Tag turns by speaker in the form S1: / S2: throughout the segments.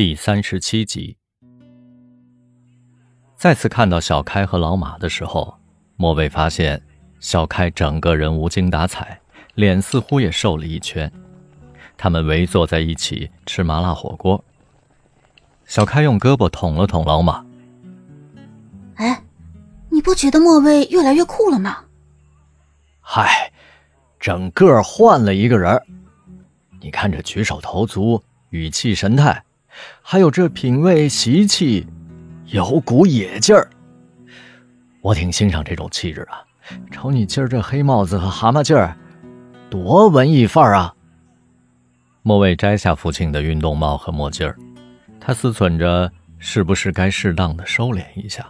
S1: 第三十七集。再次看到小开和老马的时候，莫蔚发现小开整个人无精打采，脸似乎也瘦了一圈。他们围坐在一起吃麻辣火锅。小开用胳膊捅了捅老马：“
S2: 哎，你不觉得莫蔚越来越酷了吗？”“
S1: 嗨，整个换了一个人你看这举手投足、语气神态。”还有这品味习气，有股野劲儿。我挺欣赏这种气质啊！瞅你今儿这黑帽子和蛤蟆劲儿，多文艺范儿啊！莫蔚摘下父亲的运动帽和墨镜儿，他思忖着是不是该适当的收敛一下。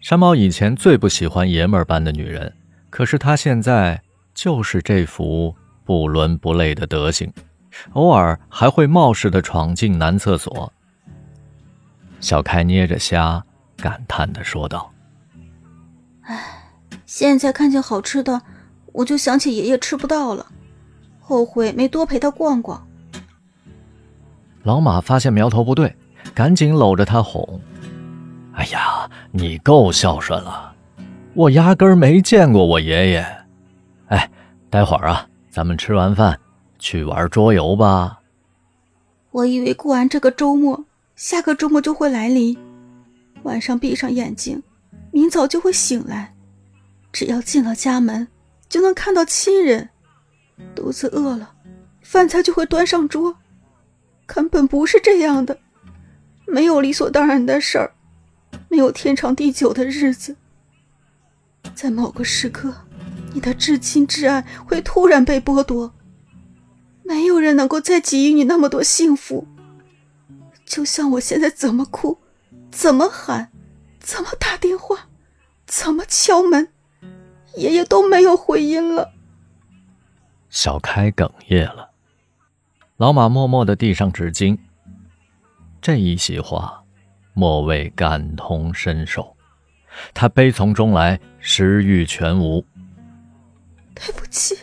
S1: 山猫以前最不喜欢爷们儿般的女人，可是他现在就是这副不伦不类的德行。偶尔还会冒失的闯进男厕所。小开捏着虾，感叹的说道：“
S2: 哎，现在看见好吃的，我就想起爷爷吃不到了，后悔没多陪他逛逛。”
S1: 老马发现苗头不对，赶紧搂着他哄：“哎呀，你够孝顺了，我压根儿没见过我爷爷。哎，待会儿啊，咱们吃完饭。”去玩桌游吧。
S2: 我以为过完这个周末，下个周末就会来临。晚上闭上眼睛，明早就会醒来。只要进了家门，就能看到亲人。肚子饿了，饭菜就会端上桌。根本不是这样的，没有理所当然的事儿，没有天长地久的日子。在某个时刻，你的至亲至爱会突然被剥夺。没有人能够再给予你那么多幸福。就像我现在怎么哭，怎么喊，怎么打电话，怎么敲门，爷爷都没有回音了。
S1: 小开哽咽了，老马默默的递上纸巾。这一席话，莫蔚感同身受，他悲从中来，食欲全无。
S2: 对不起。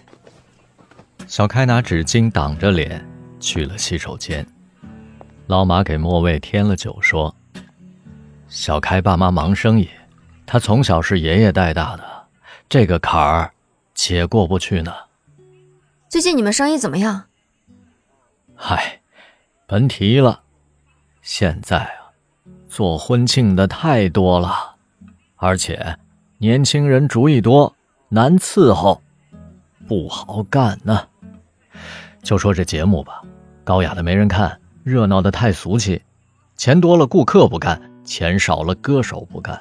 S1: 小开拿纸巾挡着脸，去了洗手间。老马给莫卫添了酒，说：“小开爸妈忙生意，他从小是爷爷带大的，这个坎儿且过不去呢。
S3: 最近你们生意怎么样？”“
S1: 嗨，甭提了，现在啊，做婚庆的太多了，而且年轻人主意多，难伺候，不好干呢。”就说这节目吧，高雅的没人看，热闹的太俗气，钱多了顾客不干，钱少了歌手不干，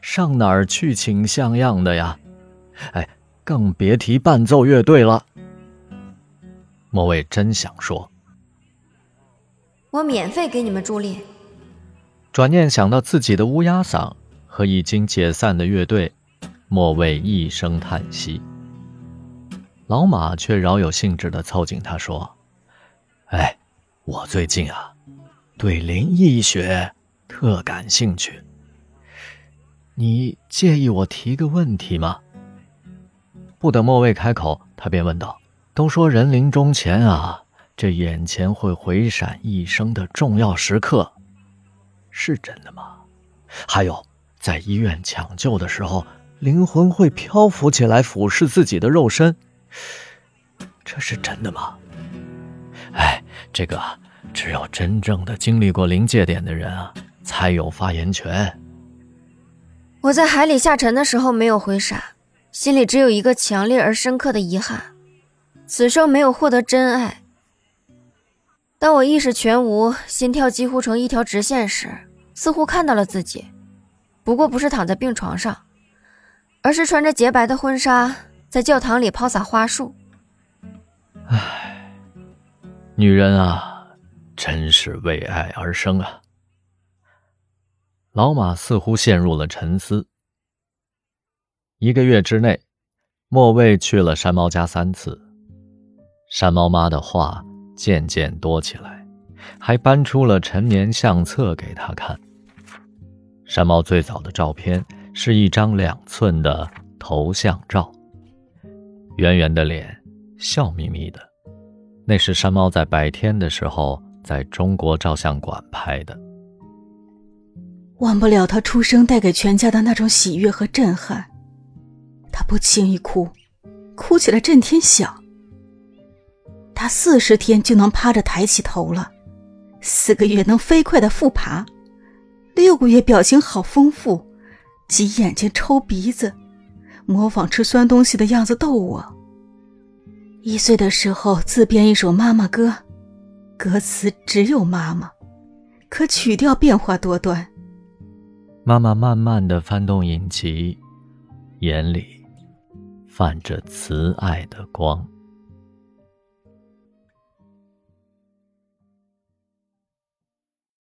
S1: 上哪儿去请像样的呀？哎，更别提伴奏乐队了。莫蔚真想说，
S3: 我免费给你们助力。
S1: 转念想到自己的乌鸦嗓和已经解散的乐队，莫蔚一声叹息。老马却饶有兴致地凑近他说：“哎，我最近啊，对灵异学特感兴趣。你介意我提个问题吗？”不等莫蔚开口，他便问道：“都说人临终前啊，这眼前会回闪一生的重要时刻，是真的吗？还有，在医院抢救的时候，灵魂会漂浮起来俯视自己的肉身。”这是真的吗？哎，这个只有真正的经历过临界点的人啊，才有发言权。
S3: 我在海里下沉的时候没有回闪，心里只有一个强烈而深刻的遗憾：此生没有获得真爱。当我意识全无，心跳几乎成一条直线时，似乎看到了自己，不过不是躺在病床上，而是穿着洁白的婚纱。在教堂里抛洒花束。
S1: 唉，女人啊，真是为爱而生啊。老马似乎陷入了沉思。一个月之内，莫蔚去了山猫家三次，山猫妈的话渐渐多起来，还搬出了陈年相册给他看。山猫最早的照片是一张两寸的头像照。圆圆的脸，笑眯眯的，那是山猫在白天的时候在中国照相馆拍的。
S2: 忘不了他出生带给全家的那种喜悦和震撼。他不轻易哭，哭起来震天响。他四十天就能趴着抬起头了，四个月能飞快的复爬，六个月表情好丰富，挤眼睛抽鼻子，模仿吃酸东西的样子逗我。一岁的时候自编一首妈妈歌，歌词只有妈妈，可曲调变化多端。
S1: 妈妈慢慢的翻动影集，眼里泛着慈爱的光。